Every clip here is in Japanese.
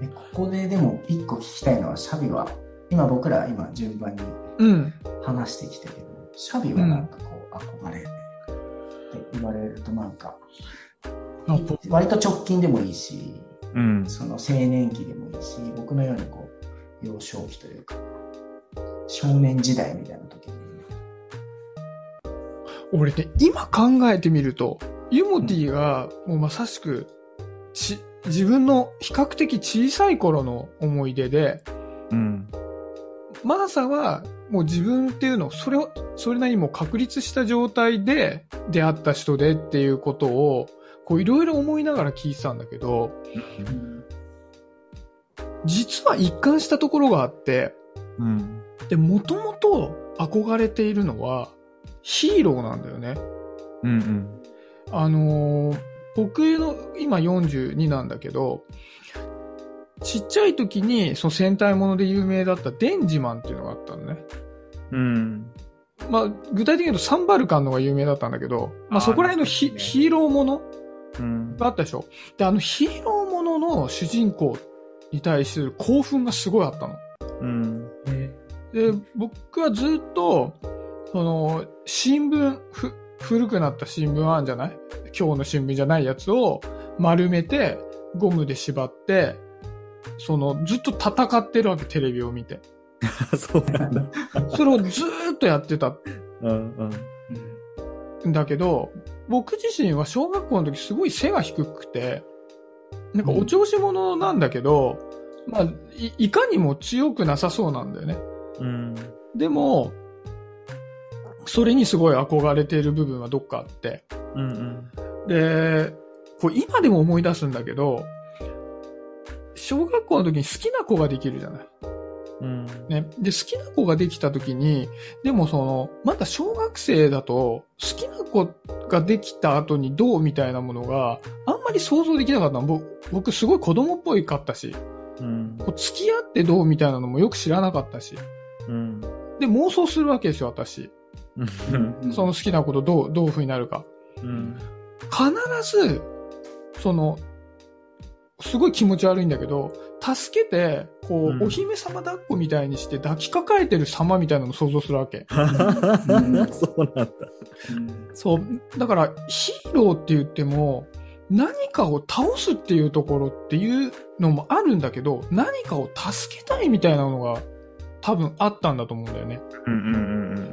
でここででも一個聞きたいのは、シャビは、今僕ら今順番にうん。話してきたけど、シャビはなんかこう、憧れって言われるとなんか、あぼ割と直近でもいいし、うん。その青年期でもいいし、僕のようにこう、幼少期というか、少年時代みたいな時に、俺ね、今考えてみると、ユモティがもうまさしく、ち、自分の比較的小さい頃の思い出で、うん。マーサはもう自分っていうのを、それを、それなりにもう確立した状態で出会った人でっていうことを、こういろいろ思いながら聞いてたんだけど、実は一貫したところがあって、うん。で、もともと憧れているのはヒーローなんだよね。うん。あのー僕の今42なんだけど、ちっちゃい時にその戦隊もので有名だったデンジマンっていうのがあったのね。うん。まあ、具体的に言うとサンバルカンのが有名だったんだけど、まあそこら辺のヒ,、ねヒーローものうん。があったでしょ。で、あのヒーローものの主人公に対する興奮がすごいあったの。うん。で、僕はずっと、その、新聞、ふ、古くなった新聞あるんじゃない？今日の新聞じゃないやつを丸めて、ゴムで縛って、その、ずっと戦ってるわけ、テレビを見て。そうなんだ。それをずーっとやってたうん。うん。んだけど、僕自身は小学校の時すごい背が低くて、なんかお調子者なんだけど、まあい、いかにも強くなさそうなんだよね。うん。でも、それにすごい憧れている部分はどっかあって。うん。で、こう今でも思い出すんだけど、小学校の時に好きな子ができるじゃない。うん。ね。で、好きな子ができた時に、でもその、まだ小学生だと、好きな子ができた後にどうみたいなものがあんまり想像できなかったの。ぼ僕すごい子供っぽいかったし、うん。こう付き合ってどうみたいなのもよく知らなかったし。うん。で、妄想するわけですよ、私。うん。その好きな子とどう、どういう風になるか。うん。必ず、その、すごい気持ち悪いんだけど、助けて、こう、うんお姫様抱っこみたいにして抱きかかえてる様みたいなのを想像するわけ。そうなんだ。そう。だから、ヒーローって言っても、何かを倒すっていうところっていうのもあるんだけど、何かを助けたいみたいなのが多分あったんだと思うんだよね。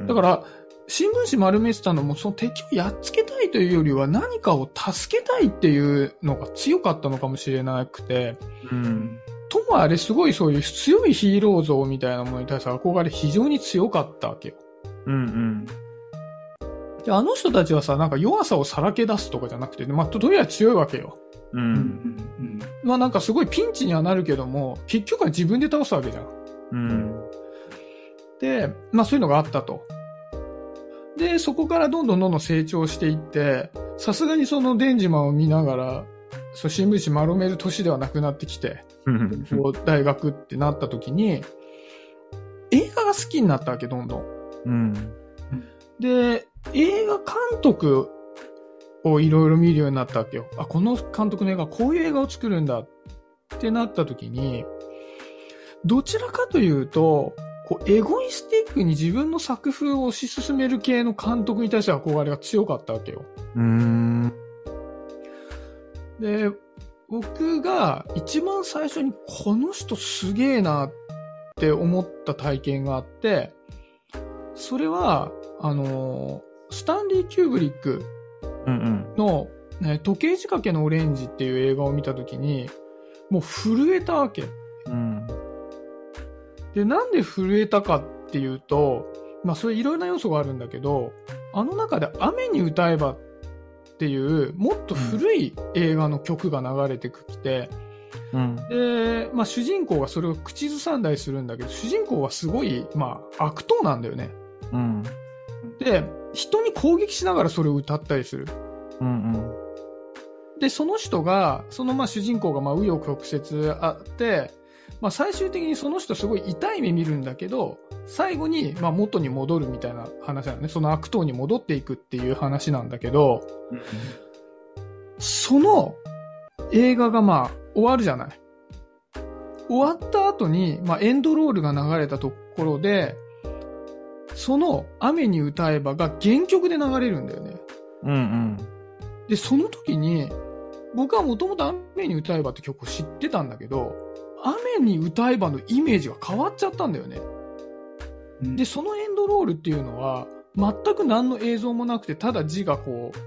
だから、新聞紙丸めてたのも、その敵をやっつけたいというよりは何かを助けたいっていうのが強かったのかもしれなくて、うん。ともあれすごいそういう強いヒーロー像みたいなものに対する憧れ非常に強かったわけよ。うんうん。で、あの人たちはさ、なんか弱さをさらけ出すとかじゃなくて、まあ、とりあえず強いわけよ。う。うんんまあなんかすごいピンチにはなるけども、結局は自分で倒すわけじゃん。うん。で、まあそういうのがあったと。で、そこからどんどんどんどん成長していって、さすがにそのデンジマンを見ながら、そう新聞紙丸める年ではなくなってきて、大学ってなった時に、映画が好きになったわけ、どんどん。うん。で、映画監督をいろいろ見るようになったわけよ。あ、この監督の映画、こういう映画を作るんだってなった時に、どちらかというと、こう、エゴイスティックに自分の作風を推し進める系の監督に対して憧れが強かったわけよ。うん。で、僕が一番最初にこの人すげえなって思った体験があって、それは、あの、スタンリー・キューブリックうんの、ね、時計仕掛けのオレンジっていう映画を見たときに、もう震えたわけ。うん。で、なんで震えたかっていうと、まあそういろいろな要素があるんだけど、あの中で雨に歌えばっていう、もっと古い映画の曲が流れてきて、うん。で、まあ主人公がそれを口ずさんだりするんだけど、主人公はすごい、まあ悪党なんだよね。うん。で、人に攻撃しながらそれを歌ったりする。うん。で、その人が、そのまあ主人公がまあ紆余曲折あって、まあ最終的にその人すごい痛い目見るんだけど、最後にまあ元に戻るみたいな話なのね。その悪党に戻っていくっていう話なんだけど、その映画がまあ終わるじゃない。終わった後に、まあ、エンドロールが流れたところで、その雨に歌えばが原曲で流れるんだよね。うんうん。で、その時に、僕はもともと雨に歌えばって曲を知ってたんだけど、雨に歌えばのイメージが変わっちゃったんだよね。うんで、そのエンドロールっていうのは、全く何の映像もなくて、ただ字がこう、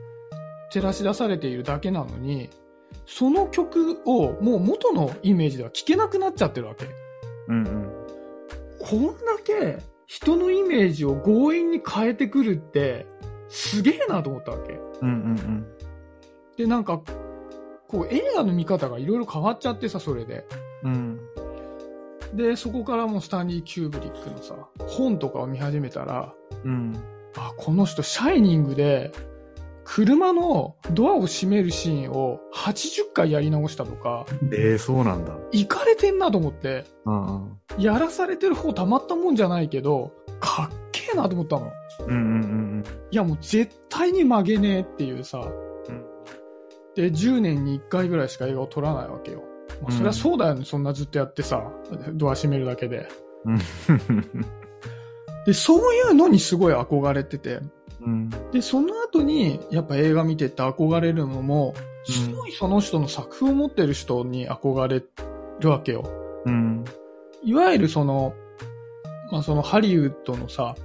照らし出されているだけなのに、その曲をもう元のイメージでは聴けなくなっちゃってるわけ。うんうん。こんだけ人のイメージを強引に変えてくるって、すげえなと思ったわけ。うんうんで、なんか、こう映画の見方がいろいろ変わっちゃってさ、それで。うん。で、そこからもうスタンリー・キューブリックのさ、本とかを見始めたら、うん。あ、この人、シャイニングで、車のドアを閉めるシーンを80回やり直したとか、ええそうなんだ。いかれてんなと思って、うんうん。やらされてる方たまったもんじゃないけど、かっけえなと思ったの。うんうんうんいやもう絶対に曲げねえっていうさ、うんで、10年に1回ぐらいしか映画を撮らないわけよ。まあ、そりゃそうだよね、そんなずっとやってさ、ドア閉めるだけで。うん。で、そういうのにすごい憧れてて、うん。で、その後に、やっぱ映画見てって憧れるのも、すごいその人の作風を持ってる人に憧れるわけよ。うん。いわゆるその、まあそのハリウッドのさ、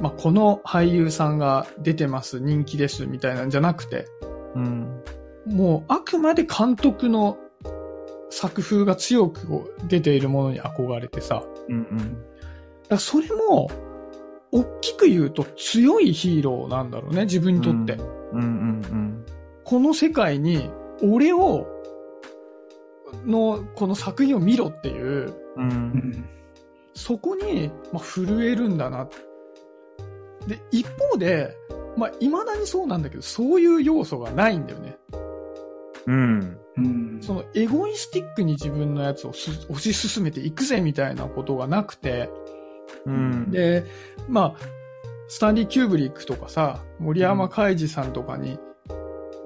まあこの俳優さんが出てます、人気です、みたいなんじゃなくて、うん。もうあくまで監督の作風が強く出ているものに憧れてさ、うん。だからそれも、大きく言うと強いヒーローなんだろうね、自分にとって。うんうんこの世界に、俺を、の、この作品を見ろっていう、うん。う。うんんそこに、まあ、震えるんだな。で、一方で、まあ、未だにそうなんだけど、そういう要素がないんだよね。うん。うんそのエゴイスティックに自分のやつをす推し進めていくぜみたいなことがなくて、うん。で、まあ、スタンリー・キューブリックとかさ、森山海二さんとかに、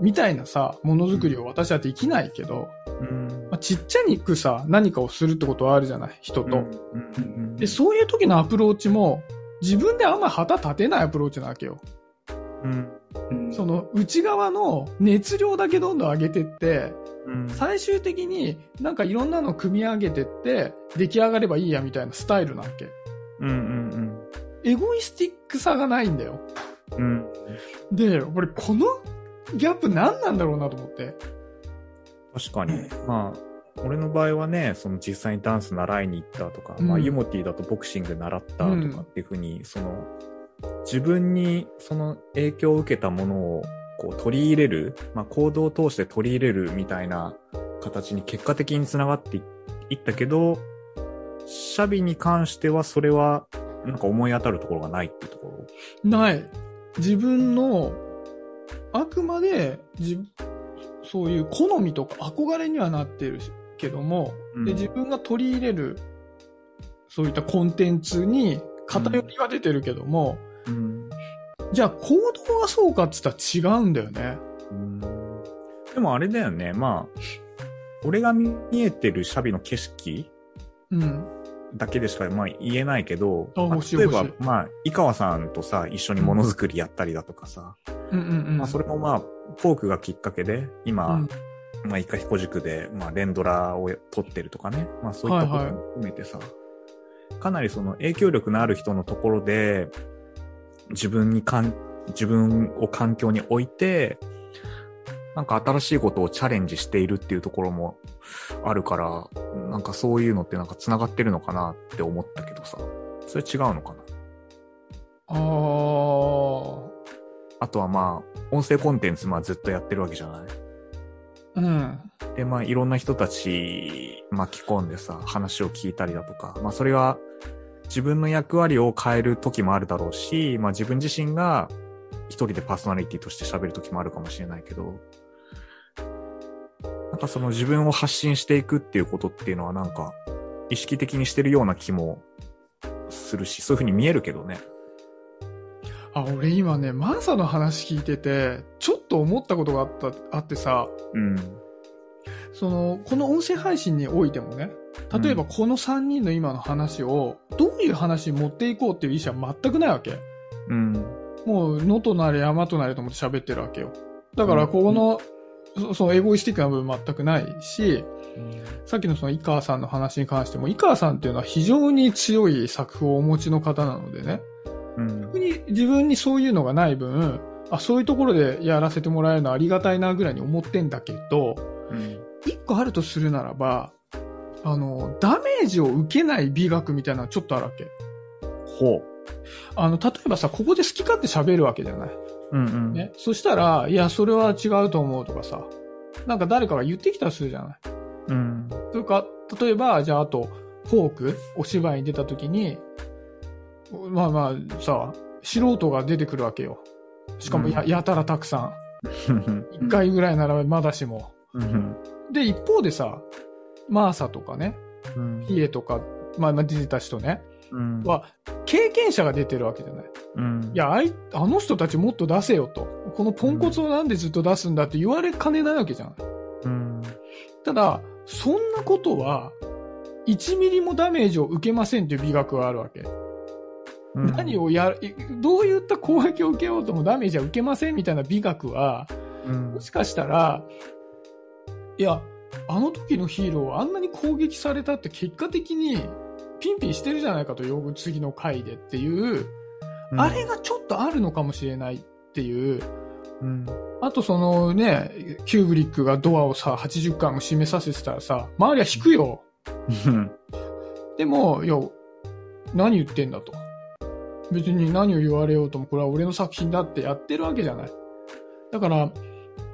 みたいなさ、ものづくりを私はできないけど、うん。まあ、ちっちゃにくさ、何かをするってことはあるじゃない、人と。うん。で、そういう時のアプローチも、自分であんま旗立てないアプローチなわけよ。うん。うんその内側の熱量だけどんどん上げてって、うん。最終的になんかいろんなの組み上げてって、出来上がればいいやみたいなスタイルなわけ。うんうんエゴイスティックさがないんだよ。うん。で、俺このギャップ何なんだろうなと思って。確かに。まあ、俺の場合はね、その実際にダンス習いに行ったとか、うんまあ、ユモティだとボクシング習ったとかっていうふうに、その、自分にその影響を受けたものをこう取り入れる、まあ、行動を通して取り入れるみたいな形に結果的につながっていいったけど、シャビに関してはそれはなんか思い当たるところがないっていうところ？ない。自分の、あくまで、じ、そういう好みとか憧れにはなってるけども、うんで、自分が取り入れる、そういったコンテンツに偏りが出てるけども、うんじゃあ行動がそうかって言ったら違うんだよね。うんでもあれだよね、まあ、俺が見えてるシャビの景色うん。だけでしか、まあ、言えないけど、例えばまあ、井川さんとさ、一緒にものづくりやったりだとかさ、うんうんうん。まあ、それもまあ、フォークがきっかけで、今、うんまあ、イカヒコ塾で、まあ、連ドラを撮ってるとかね、まあ、そういったことも含めてさ、かなりその影響力のある人のところで、自分にかん、自分を環境に置いて、なんか新しいことをチャレンジしているっていうところもあるから、なんかそういうのってなんか繋がってるのかなって思ったけどさ、それ違うのかな？あー。あとはまあ、音声コンテンツまあずっとやってるわけじゃない？うん。で、まあ、いろんな人たち巻き込んでさ、話を聞いたりだとか、まあ、それは自分の役割を変える時もあるだろうし、まあ、自分自身が一人でパーソナリティとして喋る時もあるかもしれないけど、なんかその自分を発信していくっていうことっていうのはなんか、意識的にしてるような気もするし、そういうふうに見えるけどね。あ、俺今ね、マーサの話聞いてて、ちょっと思ったことがあった、あってさ、うん。その、この音声配信においてもね、例えばこの3人の今の話を、どういう話に持っていこうっていう意思は全くないわけ。うん。もう、野となれ山となれと思って喋ってるわけよ。だから、ここの、そそのエゴイスティックな部分全くないし、さっきのその井川さんの話に関しても、井川さんっていうのは非常に強い作風をお持ちの方なのでね、うん。逆に自分にそういうのがない分、あ、そういうところでやらせてもらえるのはありがたいなぐらいに思ってんだけど、うん。一個あるとするならば、あの、ダメージを受けない美学みたいなのちょっとあるわけ。ほう。あの、例えばさ、ここで好き勝手喋るわけじゃない？うんうん。ね。そしたら、いや、それは違うと思うとかさ、なんか誰かが言ってきたりするじゃない？うん。というか、例えば、じゃあ、あと、フォーク、お芝居に出た時に、まあまあ、さ、素人が出てくるわけよ。しかもや、やたらたくさん。一回ぐらいならまだしも。うん。で、一方でさ、マーサとかね、うん。ヒエとか、まあまあ出てた人ね、うん。は、経験者が出てるわけじゃない。うん。いや、あい、あの人たちもっと出せよと。このポンコツをなんでずっと出すんだって言われかねないわけじゃん。うん。ただ、そんなことは、1ミリもダメージを受けませんっていう美学があるわけ。うん。何をやる、どういった攻撃を受けようともダメージは受けませんみたいな美学は、うんもしかしたら、いや、あの時のヒーローはあんなに攻撃されたって結果的にピンピンしてるじゃないかと、よ次の回でっていう、あれがちょっとあるのかもしれないっていう、うん。あとそのね、キューブリックがドアをさ、80回も閉めさせてたらさ、周りは引くよ。うん。でも、いや、何言ってんだと。別に何を言われようとも、これは俺の作品だってやってるわけじゃない。だから、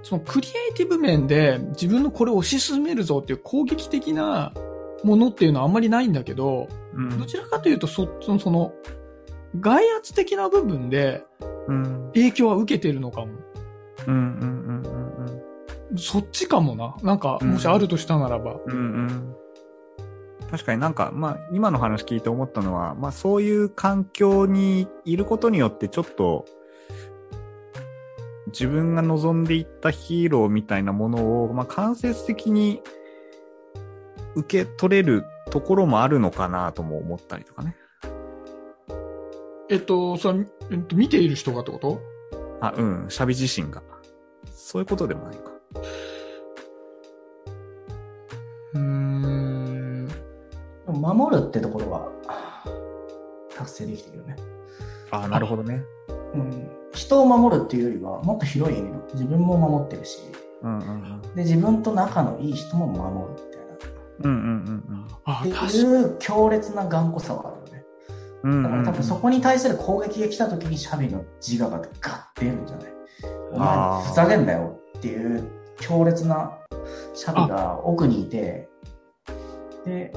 そのクリエイティブ面で自分のこれを推し進めるぞっていう攻撃的なものっていうのはあんまりないんだけど、うんどちらかというとそ、その、その、外圧的な部分でうん。影響は受けてるのかも。うん。うん。うん。そっちかもな。なんか、うんもしあるとしたならば。うん。うん。確かになんか、まあ、今の話聞いて思ったのは、まあ、そういう環境にいることによって、ちょっと、自分が望んでいったヒーローみたいなものを、まあ、間接的に受け取れるところもあるのかなとも思ったりとかね。えっと、その、えっと、見ている人がってこと？あ、うん、シャビ自身が。そういうことでもないか。うーん。守るってところは達成できてるよね。あなるほどね。うん。人を守るっていうよりは、もっと広い意味の自分も守ってるし、うんうんで、自分と仲のいい人も守るみたいな。うん。うんうんあ、っていう強烈な頑固さはあるよね。うんうん。だから多分そこに対する攻撃が来た時にシャビの自我がガッて出るんじゃない？お前ふざけんなよっていう強烈なシャビが奥にいて、で、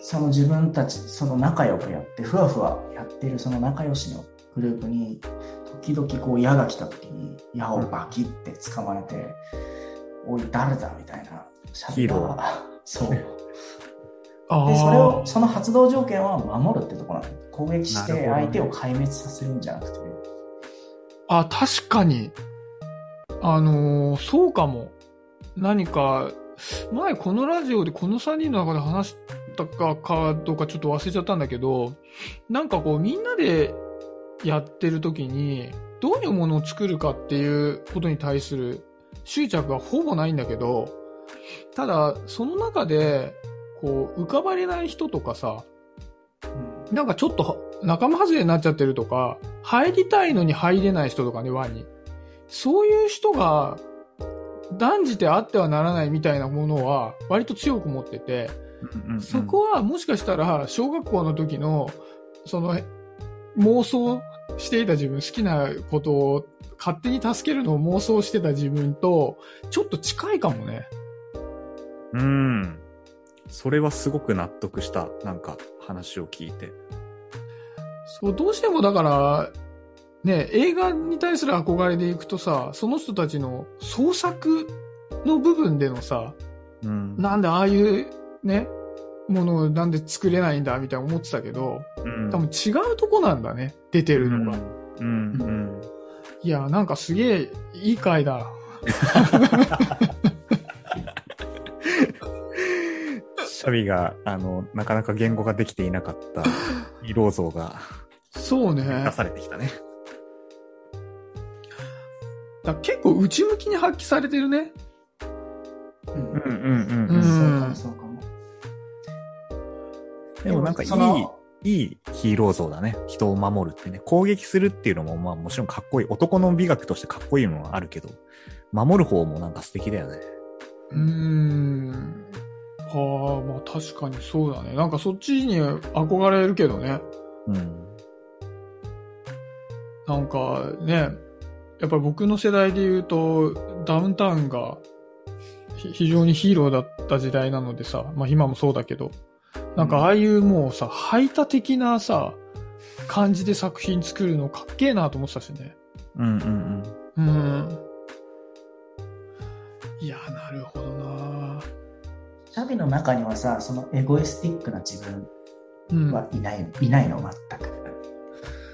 その自分たち、その仲良くやって、ふわふわやってるその仲良しのグループに、時々こう矢が来た時に矢をバキって掴まれて、おい、誰だみたいなシャビヒーそう。で、それを、その発動条件は守るってところなの。攻撃して相手を壊滅させるんじゃなくて、あ、確かに。あのーそうかも。何か、前このラジオでこの3人の中で話したかかどうかちょっと忘れちゃったんだけど、なんかこうみんなでやってる時に、どういうものを作るかっていうことに対する執着がほぼないんだけど、ただ、その中で、こう、浮かばれない人とかさ、なんかちょっと仲間外れになっちゃってるとか、入りたいのに入れない人とかね、輪に。そういう人が、断じてあってはならないみたいなものは、割と強く持ってて。そこはもしかしたら、小学校の時の、その、妄想していた自分、好きなことを勝手に助けるのを妄想してた自分と、ちょっと近いかもね。うん。それはすごく納得した。なんか、話を聞いて。そう、どうしてもだから、ね、映画に対する憧れでいくとさ、その人たちの創作の部分でのさ、うん。なんでああいうね、ものをなんで作れないんだみたいな思ってたけど、うん多分違うとこなんだね、出てるのが。うん。うん。いや、なんかすげえいい回だ。シャビが、あの、なかなか言語ができていなかったヒーロー像がそうね。出されてきたね。だ結構内向きに発揮されてるね。うんうんうんうんううんん。そうかも、そうかも。でもなんかいいいいヒーロー像だね。人を守るってね。攻撃するっていうのも、まあもちろんかっこいい。男の美学としてかっこいいのはあるけど、守る方もなんか素敵だよね。うーん。はあ、まあ確かにそうだね。なんかそっちに憧れるけどね。うん。なんかね、やっぱり僕の世代で言うと、ダウンタウンがひ非常にヒーローだった時代なのでさ、まあ今もそうだけど、なんかああいうもうさ、排他的なさ、感じで作品作るのかっけえなと思ってたしね。うんうんうん。うん。いや、なるほどなシャビの中にはさ、そのエゴイスティックな自分うん。はいない、いないの、全く。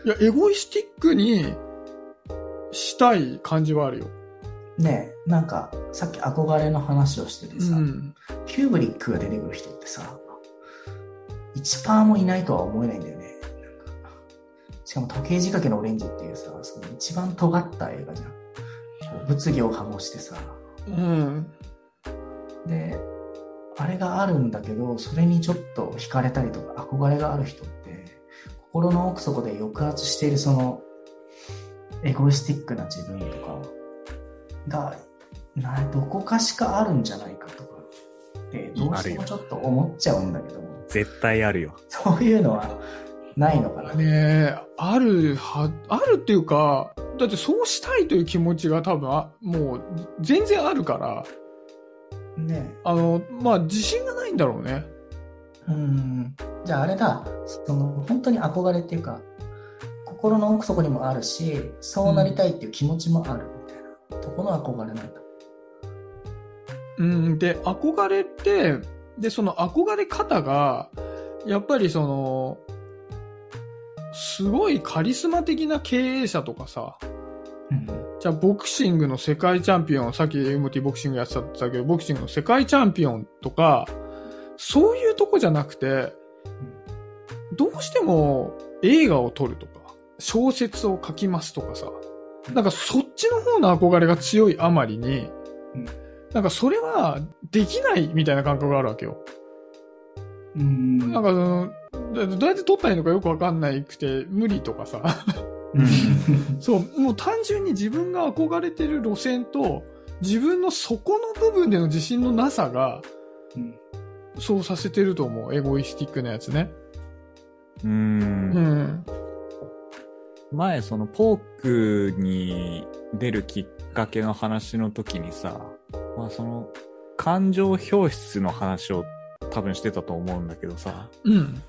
いや、エゴイスティックにしたい感じはあるよ。ねえ、なんか、さっき憧れの話をしててさ、うん。キューブリックが出てくる人ってさ、1%もいないとは思えないんだよね。なんかしかも時計仕掛けのオレンジっていうさ、その一番尖った映画じゃん。物議を醸してさ。うん。で、あれがあるんだけど、それにちょっと惹かれたりとか憧れがある人って、心の奥底で抑圧しているその、エゴイスティックな自分とかが、などこかしかあるんじゃないかとかって、どうしてもちょっと思っちゃうんだけど、絶対あるよ。そういうのはないのかな。ねえ、あるは、あるっていうか、だってそうしたいという気持ちが多分あ、もう全然あるから、ねあの、まあ自信がないんだろうね。うん。じゃああれだ、その本当に憧れっていうか、心の奥底にもあるし、そうなりたいっていう気持ちもあるみたいなとこの憧れなんだ。うん、で、憧れって、で、その憧れ方が、やっぱりその、すごいカリスマ的な経営者とかさ、うん。じゃあボクシングの世界チャンピオン、さっき MT ボクシングやってたけど、ボクシングの世界チャンピオンとか、そういうとこじゃなくて、どうしても映画を撮るとか、小説を書きますとかさ、なんかそっちの方の憧れが強いあまりに、うんなんかそれはできないみたいな感覚があるわけよ。うん。なんかその、だどうやって撮ったらいいのかよくわかんないくて無理とかさ。うん そう、もう単純に自分が憧れてる路線と、自分の底の部分での自信のなさが、うんそうさせてると思う。エゴイスティックなやつね。うー。うんん。前、そのポークに出るきっかけの話の時にさ、まあその、感情表出の話を多分してたと思うんだけどさ、うん。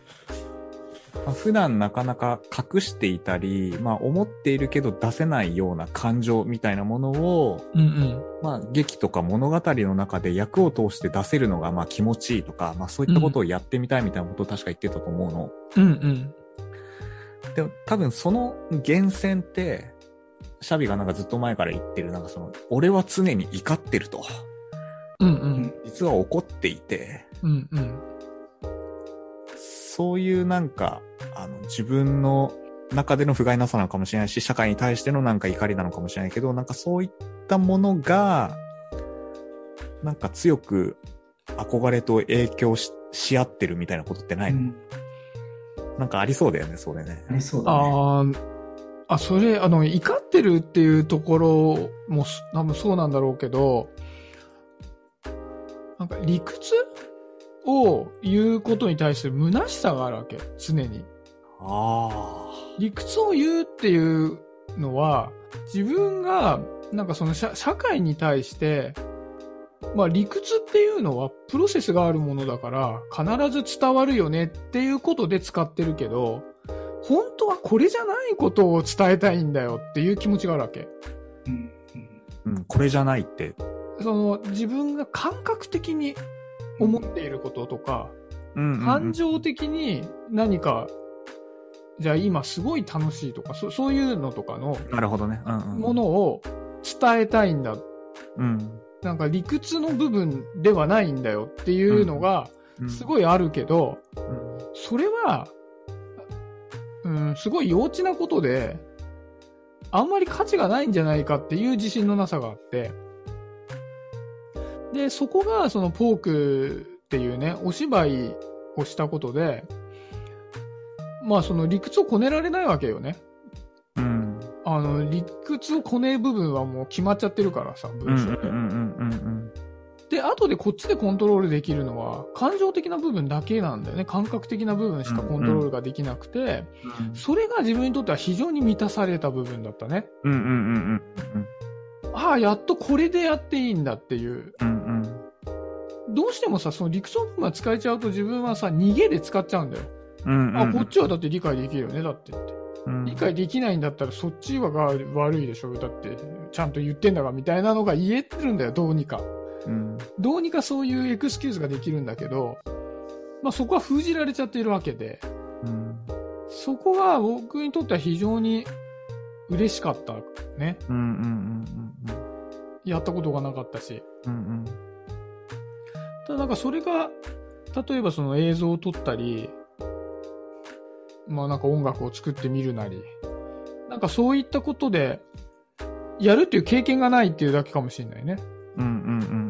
まあ普段なかなか隠していたり、まあ思っているけど出せないような感情みたいなものを、うんうん。まあ劇とか物語の中で役を通して出せるのがまあ気持ちいいとか、まあそういったことをやってみたいみたいなことを確か言ってたと思うの。うんうん。でも多分その源泉って、シャビがなんかずっと前から言ってる、なんかその、俺は常に怒ってると。うんうん。実は怒っていて、うんうん。そういうなんか、あの、自分の中での不甲斐なさなのかもしれないし、社会に対してのなんか怒りなのかもしれないけど、なんかそういったものが、なんか強く憧れと影響しし合ってるみたいなことってないの、うんなんかありそうだよね、それねあ。りそうだね。あーあ、それ、あの、怒ってるっていうところもす多分そうなんだろうけど、なんか理屈を言うことに対する虚しさがあるわけ、常に。あ理屈を言うっていうのは、自分が、なんかその社社会に対して、まあ理屈っていうのはプロセスがあるものだから、必ず伝わるよねっていうことで使ってるけど、本当はこれじゃないことを伝えたいんだよっていう気持ちがあるわけ。うんこれじゃないって。その自分が感覚的に思っていることとか、うん感情的に何か、じゃあ今すごい楽しいとか、そそういうのとかのなるほどね。うんうん。ものを伝えたいんだ。うん。なんか理屈の部分ではないんだよっていうのがうんすごいあるけど、うんそれは、うん、すごい幼稚なことで、あんまり価値がないんじゃないかっていう自信のなさがあって、で、そこがそのポークっていうね、お芝居をしたことで、まあその理屈をこねられないわけよね。うん。あの、理屈をこねる部分はもう決まっちゃってるからさ、うん。う文章で。んうんうんうんで、後でこっちでコントロールできるのは、感情的な部分だけなんだよね。感覚的な部分しかコントロールができなくて、うん。それが自分にとっては非常に満たされた部分だったね。うんうんうんああ、やっとこれでやっていいんだっていう。うんうん。どうしてもさ、その理屈の部分が使えちゃうと自分はさ、逃げで使っちゃうんだよ。うんうん。あ、こっちはだって理解できるよね、だってって。うん理解できないんだったらそっちはが悪いでしょ、だって。ちゃんと言ってんだが、みたいなのが言えてるんだよ、どうにか。うんどうにかそういうエクスキューズができるんだけど、まあそこは封じられちゃっているわけで、うんそこが僕にとっては非常に嬉しかったね。うんうんやったことがなかったし。うんうんただなんかそれが、例えばその映像を撮ったり、まあなんか音楽を作ってみるなり、なんかそういったことで、やるっていう経験がないっていうだけかもしれないね。うんうんうんうん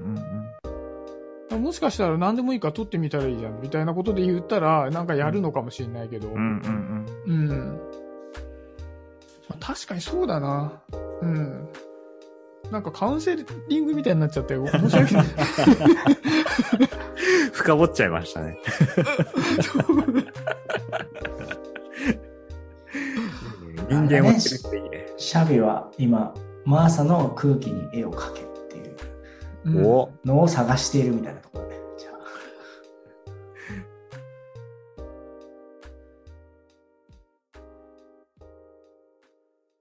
もしかしたら何でもいいから撮ってみたらいいじゃん、みたいなことで言ったら、なんかやるのかもしれないけど、うんうんうんうん。まあ確かにそうだな。うん。なんかカウンセリングみたいになっちゃって、申し訳ない。深掘っちゃいましたね。人間を知るっていいね。シャビは今、マーサの空気に絵を描けのを探しているみたいなところ。